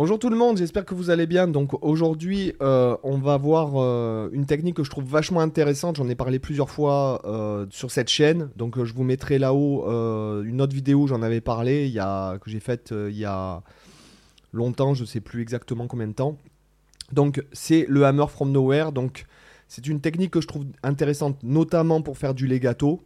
Bonjour tout le monde, j'espère que vous allez bien. Donc aujourd'hui, euh, on va voir euh, une technique que je trouve vachement intéressante. J'en ai parlé plusieurs fois euh, sur cette chaîne. Donc je vous mettrai là-haut une autre vidéo, j'en avais parlé, il y a, que j'ai faite il y a longtemps, je ne sais plus exactement combien de temps. Donc c'est le hammer from nowhere. Donc c'est une technique que je trouve intéressante, notamment pour faire du legato.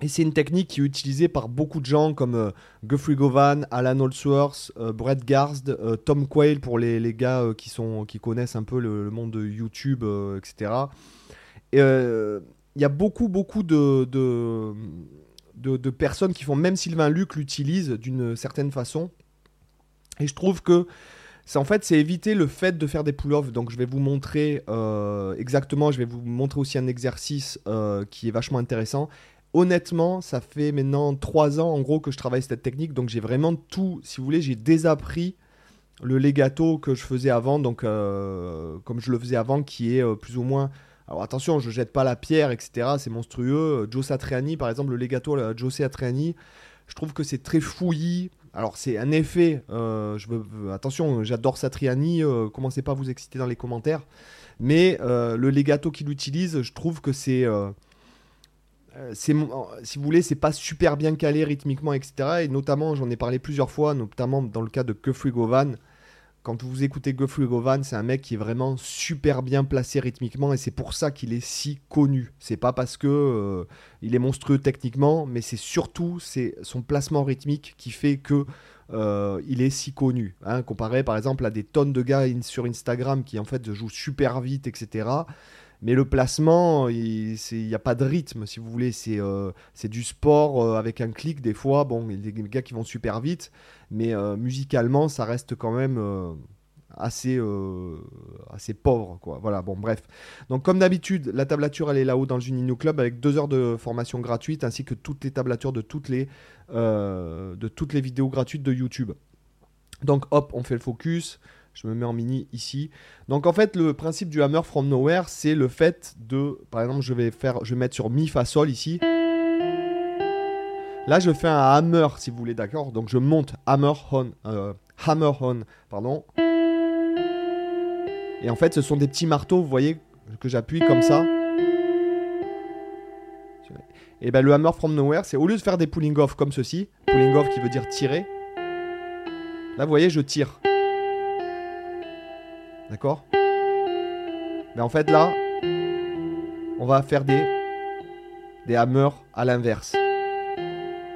Et c'est une technique qui est utilisée par beaucoup de gens comme euh, Guthrie Govan, Alan Holdsworth, euh, Brett Garsd, euh, Tom Quayle pour les, les gars qui, sont, qui connaissent un peu le, monde de YouTube, etc. Il y a beaucoup, beaucoup de, de, de, personnes qui font, même Sylvain Luc l'utilise d'une certaine façon. Et je trouve que c'est en fait c'est éviter le fait de faire des pull-offs. Donc je vais vous montrer exactement, je vais vous montrer aussi un exercice qui est vachement intéressant honnêtement, ça fait maintenant trois ans en gros que je travaille cette technique, donc j'ai vraiment tout, si vous voulez, j'ai désappris le legato que je faisais avant, donc euh, comme je le faisais avant, qui est euh, plus ou moins. Alors attention, je jette pas la pierre, etc. C'est monstrueux. Joe Satriani, par exemple, le legato à Joe Satriani, je trouve que c'est très fouillis. Alors c'est un effet. Euh, attention, j'adore Satriani. commencez pas à vous exciter dans les commentaires. Mais le legato qu'il utilise, je trouve que c'est euh, si vous voulez, c'est pas super bien calé rythmiquement, etc. Et notamment, j'en ai parlé plusieurs fois, notamment dans le cas de Guthrie Govan. Quand vous écoutez Guthrie Govan, c'est un mec qui est vraiment super bien placé rythmiquement et c'est pour ça qu'il est si connu. C'est pas parce que euh, il est monstrueux techniquement, mais c'est surtout c'est son placement rythmique qui fait que euh, il est si connu. Hein, comparé par exemple à des tonnes de gars sur Instagram qui en fait jouent super vite, etc. Mais le placement, il n'y a pas de rythme, si vous voulez. C'est euh, du sport euh, avec un clic, des fois. Bon, il y a des gars qui vont super vite, mais euh, musicalement, ça reste quand même assez, assez pauvre. Quoi. Voilà, bon, bref. Donc, comme d'habitude, la tablature, elle est là-haut dans le Junino Club avec deux heures de formation gratuite ainsi que toutes les tablatures de toutes les, de toutes les vidéos gratuites de YouTube. Donc, hop, on fait le focus. Je me mets en mini ici. Donc en fait, le principe du hammer from nowhere, c'est le fait de, par exemple, je vais faire, je vais mettre sur mi fa sol ici. Là, je fais un hammer, si vous voulez, d'accord? Donc je monte hammer on, euh, hammer on, pardon. Et en fait, ce sont des petits marteaux, vous voyez, que j'appuie comme ça. Et ben le hammer from nowhere, c'est au lieu de faire des pulling off comme ceci, pulling off qui veut dire tirer. Là, vous voyez, je tire. D'accord? Mais en fait, là, on va faire des, des hammers à l'inverse.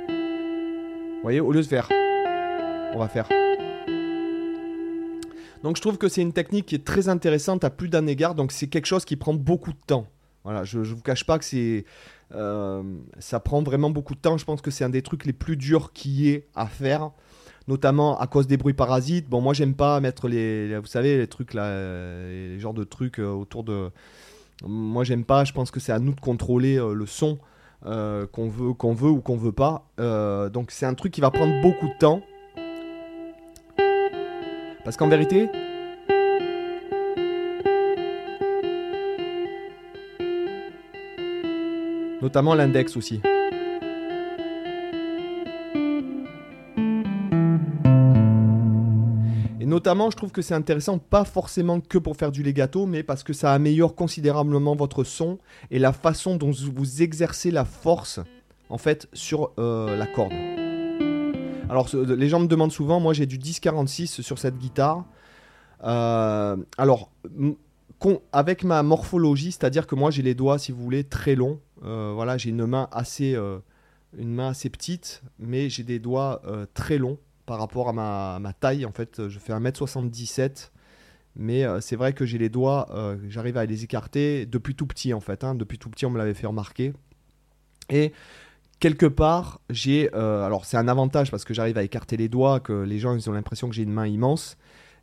Vous voyez, au lieu de faire, on va faire. Donc je trouve que c'est une technique qui est très intéressante à plus d'un égard. Donc c'est quelque chose qui prend beaucoup de temps. Voilà, je ne vous cache pas que c'est, euh, ça prend vraiment beaucoup de temps. Je pense que c'est un des trucs les plus durs qui est à faire notamment à cause des bruits parasites. Bon, moi, j'aime pas mettre les, vous savez, les trucs là, euh, les genres de trucs euh, autour de. Moi, j'aime pas. Je pense que c'est à nous de contrôler euh, le son qu'on veut, qu'on veut ou qu'on veut pas. donc, c'est un truc qui va prendre beaucoup de temps. Parce qu'en vérité, notamment l'index aussi. Je trouve que c'est intéressant, pas forcément que pour faire du legato, mais parce que ça améliore considérablement votre son et la façon dont vous exercez la force, en fait, sur euh, la corde. Alors, les gens me demandent souvent, moi j'ai du 10-46 sur cette guitare. Euh, alors, avec ma morphologie, c'est-à-dire que moi j'ai les doigts, si vous voulez, très longs. Euh, voilà, j'ai une main assez, une main assez petite, mais j'ai des doigts très longs par rapport à ma, taille. En fait, je fais 1m77. Mais euh, c'est vrai que j'ai les doigts, euh, j'arrive à les écarter depuis tout petit en fait. Hein. Depuis tout petit, on me l'avait fait remarquer. Et quelque part, j'ai. Euh, alors, c'est un avantage parce que j'arrive à écarter les doigts, que les gens ils ont l'impression que j'ai une main immense.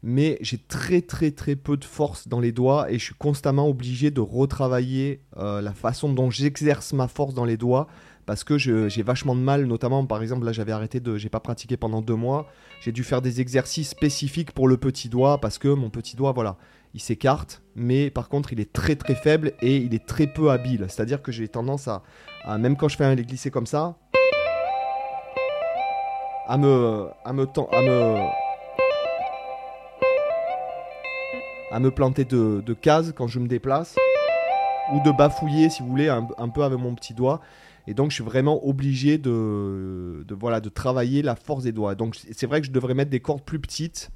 Mais j'ai très très très peu de force dans les doigts et je suis constamment obligé de retravailler la façon dont j'exerce ma force dans les doigts parce que j'ai vachement de mal, notamment par exemple là j'avais arrêté de, j'ai pas pratiqué pendant deux mois, j'ai dû faire des exercices spécifiques pour le petit doigt parce que mon petit doigt voilà, il s'écarte, mais par contre il est très très faible et il est très peu habile, c'est-à-dire que j'ai tendance à, même quand je fais un glisser comme ça, à me, à me, à me à me planter de, de cases quand je me déplace ou de bafouiller, si vous voulez, un peu avec mon petit doigt. Et donc, je suis vraiment obligé de, voilà, de travailler la force des doigts. Donc, c'est vrai que je devrais mettre des cordes plus petites.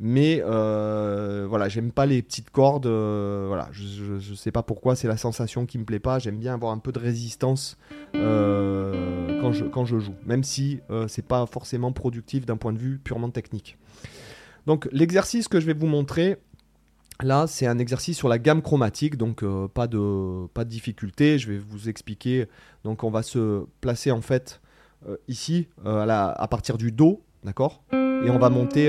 Mais euh, voilà, j'aime pas les petites cordes. euh, voilà, je, je, je sais pas pourquoi, c'est la sensation qui me plaît pas. J'aime bien avoir un peu de résistance euh, quand, je, quand je joue, même si c'est pas forcément productif d'un point de vue purement technique. Donc, l'exercice que je vais vous montrer, Là, c'est un exercice sur la gamme chromatique, donc euh, pas, de, pas difficulté. Je vais vous expliquer. Donc, on va se placer en fait euh, ici, euh, à, partir du Do, d'accord? Et on va monter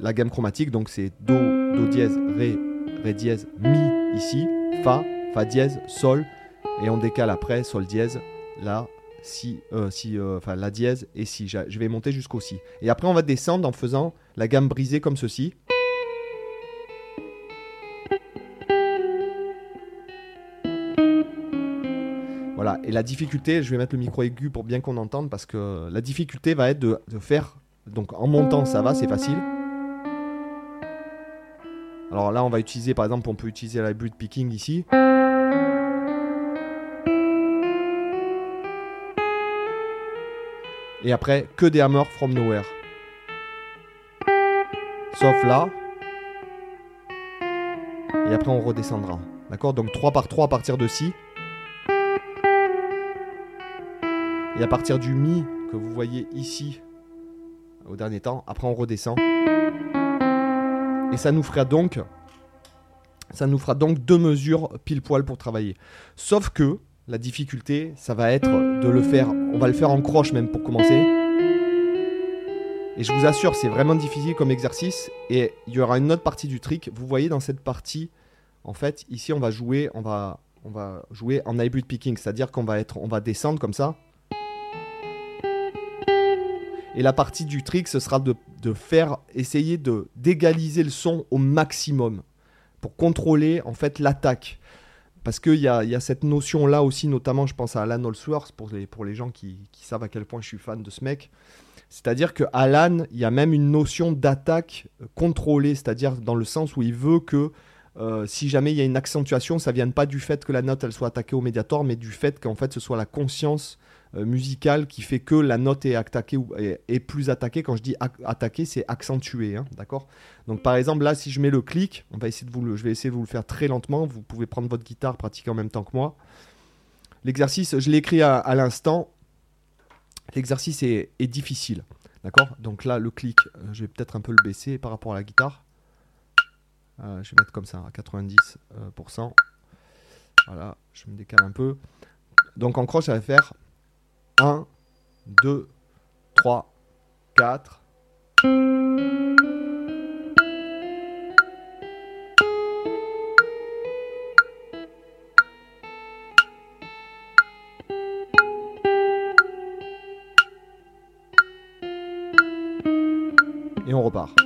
la gamme chromatique. Donc, c'est Do, Do dièse, Ré, Ré dièse, Mi ici, Fa, Fa dièse, Sol. Et on décale après, Sol dièse, La, Si, si enfin La dièse et Si. Je vais monter jusqu'au Si. Et après, on va descendre en faisant la gamme brisée comme ceci. Et la difficulté, je vais mettre le micro aigu pour bien qu'on entende, parce que la difficulté va être de, de faire, donc en montant ça va, c'est facile. Alors là, on va utiliser, par exemple, on peut utiliser la hybrid picking ici. Et après, que des hammers from nowhere. Sauf là. Et après, on redescendra. D'accord? Donc 3 par 3 à partir de Si. Et à partir du Mi que vous voyez ici, au dernier temps, après on redescend. Et ça nous fera donc, ça nous fera donc deux mesures pile poil pour travailler. Sauf que la difficulté, ça va être de le faire, on va le faire en croche même pour commencer. Et je vous assure, c'est vraiment difficile comme exercice. Et il y aura une autre partie du trick. Vous voyez dans cette partie, en fait, ici on va jouer, on va, on va jouer en hybrid picking, c'est-à-dire qu'on va être, on va descendre comme ça. Et la partie du trick, ce sera de, faire, essayer de d'égaliser le son au maximum pour contrôler en fait l'attaque. Parce qu'il y a, y a cette notion-là aussi, notamment je pense à Alan Holsworth, pour les, pour les gens qui, qui savent à quel point je suis fan de ce mec. C'est-à-dire que Alan, il y a même une notion d'attaque euh, contrôlée, c'est-à-dire dans le sens où il veut que euh, si jamais il y a une accentuation, ça vienne pas du fait que la note elle soit attaquée au médiator, mais du fait qu'en fait ce soit la conscience euh, musicale qui fait que la note est attaquée ou est, plus attaquée. Quand je dis attaquée, c'est accentué, hein, d'accord? Donc par exemple là, si je mets le clic, on va essayer de je vais essayer de vous le faire très lentement. Vous pouvez prendre votre guitare, pratiquer en même temps que moi. L'exercice, je l'ai écrit à, à l'instant. L'exercice est, est difficile, d'accord? Donc là, le clic, euh, je vais peut-être un peu le baisser par rapport à la guitare. Euh, je vais mettre comme ça à 90%. euh. Voilà, je me décale un peu. Donc en croche, ça va faire 1, 2, 3, 4. Et on repart.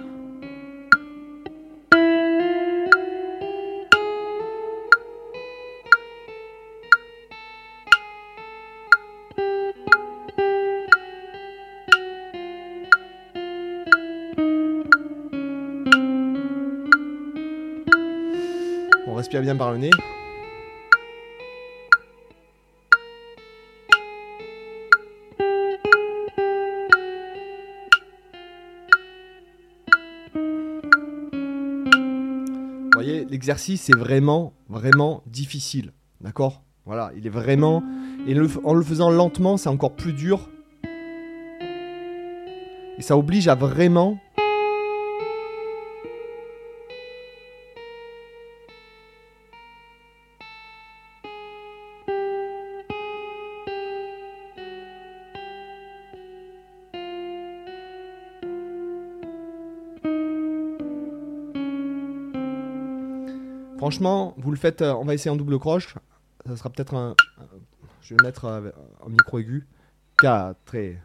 Bien par le nez. Voyez, l'exercice est vraiment, vraiment difficile. D'accord? Voilà, il est vraiment. Et en le faisant lentement, c'est encore plus dur. Et ça oblige à vraiment. Franchement, vous le faites. euh, on va essayer en double croche. Ça sera peut-être un. Je vais mettre euh, un micro aigu. 4 et.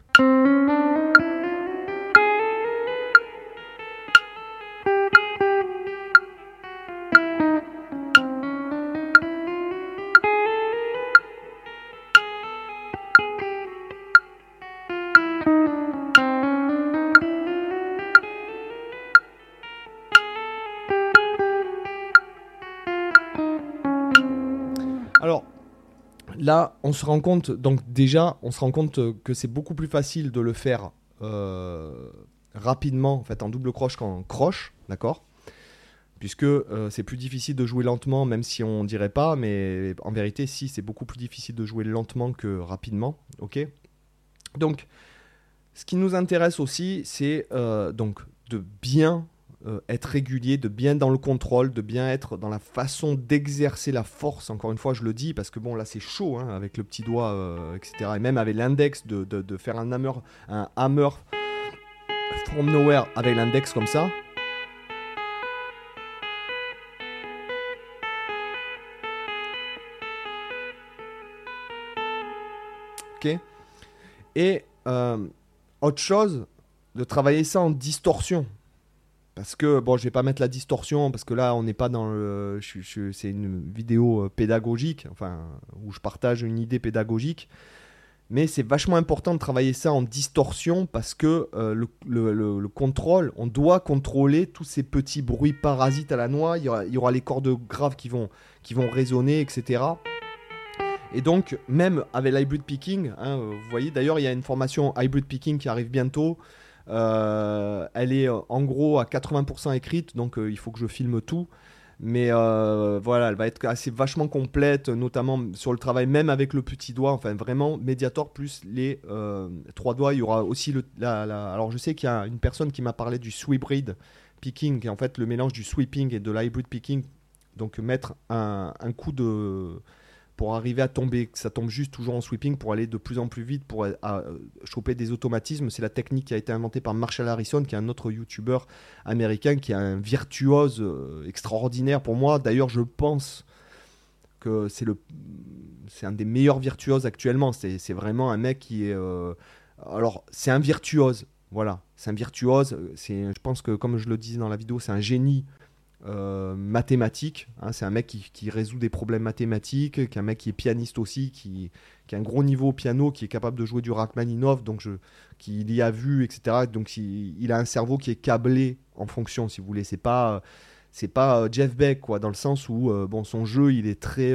Là, on se rend compte, donc déjà, on se rend compte que c'est beaucoup plus facile de le faire euh, rapidement, en fait, en double croche qu'en croche, d'accord? Puisque euh, c'est plus difficile de jouer lentement, même si on dirait pas, mais en vérité, si, c'est beaucoup plus difficile de jouer lentement que rapidement, ok? Donc, ce qui nous intéresse aussi, c'est euh, donc de bien euh, être régulier, de bien dans le contrôle, de bien être dans la façon d'exercer la force. Encore une fois, je le dis parce que bon, là c'est chaud hein, avec le petit doigt, euh, etc. Et même avec l'index, de, de, faire un hammer, un hammer from nowhere avec l'index comme ça. Ok. Et euh, autre chose, de travailler ça en distorsion. Parce que, bon, je vais pas mettre la distorsion, parce que là, on n'est pas dans le. c'est une vidéo euh, pédagogique, enfin, où je partage une idée pédagogique. Mais c'est vachement important de travailler ça en distorsion parce que euh, le, contrôle, on doit contrôler tous ces petits bruits parasites à la noix. Il y aura, les cordes graves qui vont, qui vont résonner, etc. Et donc, même avec l'hybrid picking, hein, vous voyez, d'ailleurs, il y a une formation hybrid picking qui arrive bientôt. Euh, elle est euh, en gros à 80% écrite, donc euh, il faut que je filme tout. Mais voilà, elle va être assez vachement complète, notamment sur le travail, même avec le petit doigt. Enfin, vraiment, Mediator plus les trois doigts. Il y aura aussi le. Alors, je sais qu'il y a une personne qui m'a parlé du sweep picking, qui est en fait le mélange du sweeping et de l'hybrid picking. Donc, mettre un coup de pour arriver à tomber, que ça tombe juste toujours en sweeping pour aller de plus en plus vite, pour euh, choper des automatismes. C'est la technique qui a été inventée par Marshall Harrison, qui est un autre YouTuber américain, qui est un virtuose euh, extraordinaire pour moi. D'ailleurs, je pense que c'est le, c'est un des meilleurs virtuoses actuellement. C'est, vraiment un mec qui est, euh, alors c'est un virtuose, voilà, c'est un virtuose. C'est, je pense que comme je le disais dans la vidéo, c'est un génie euh, mathématiques. Hein, c'est un mec qui, résout des problèmes mathématiques, qui est un mec qui est pianiste aussi, qui, a un gros niveau au piano, qui est capable de jouer du Rachmaninoff, donc je, qui y a vu, etc. Donc il, a un cerveau qui est câblé en fonction, si vous voulez. C'est pas c'est pas euh, Jeff Beck quoi, dans le sens où euh, bon son jeu il est très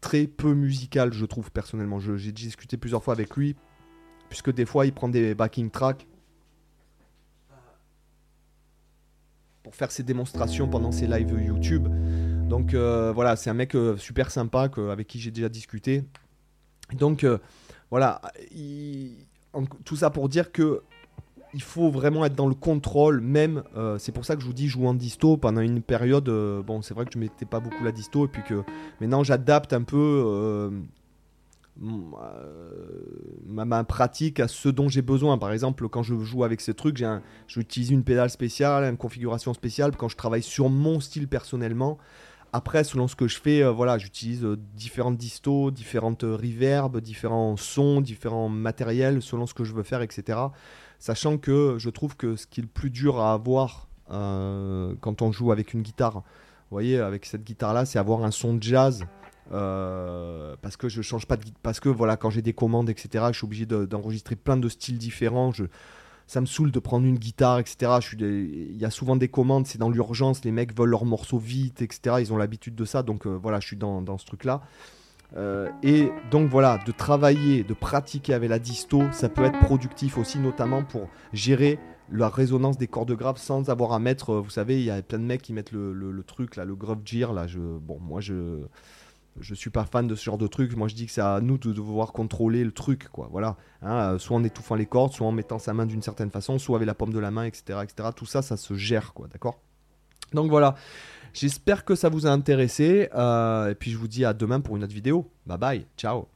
très peu musical, je trouve personnellement. J'ai discuté plusieurs fois avec lui, puisque des fois il prend des backing tracks pour faire ses démonstrations pendant ses lives YouTube. Donc euh, voilà, c'est un mec euh, super sympa avec qui j'ai déjà discuté. Donc euh, voilà, tout ça pour dire que il faut vraiment être dans le contrôle, même. c'est pour ça que je vous dis, joue en disto pendant une période. bon, c'est vrai que je mettais pas beaucoup la disto, et puis que maintenant j'adapte un peu ma, pratique à ce dont j'ai besoin. Par exemple, quand je joue avec ces trucs, j'utilise une pédale spéciale, une configuration spéciale. Quand je travaille sur mon style personnellement, après, selon ce que je fais, euh, voilà, j'utilise euh, différentes distos, différentes reverbs, différents sons, différents matériels, selon ce que je veux faire, etc. Sachant que je trouve que ce qui est le plus dur à avoir quand on joue avec une guitare, vous voyez, avec cette guitare-là, c'est avoir un son de jazz euh, parce que je change pas de parce que voilà quand j'ai des commandes etc je suis obligé d'enregistrer plein de styles différents ça me saoule de prendre une guitare etc il y a souvent des commandes c'est dans l'urgence les mecs veulent leurs morceaux vite etc ils ont l'habitude de ça donc euh, voilà je suis dans, ce truc là euh, et donc voilà de travailler de pratiquer avec la disto ça peut être productif aussi notamment pour gérer la résonance des cordes graves sans avoir à mettre vous savez il y a plein de mecs qui mettent le, truc là le grove gear là bon moi je je suis pas fan de ce genre de truc. Moi, je dis que c'est à nous de devoir contrôler le truc, quoi. Voilà. Hein, euh, soit en étouffant les cordes, soit en mettant sa main d'une certaine façon, soit avec la paume de la main, etc., etc. Tout ça, ça se gère, quoi. D'accord? Donc voilà. J'espère que ça vous a intéressé. Euh, et puis je vous dis à demain pour une autre vidéo. Bye bye. Ciao.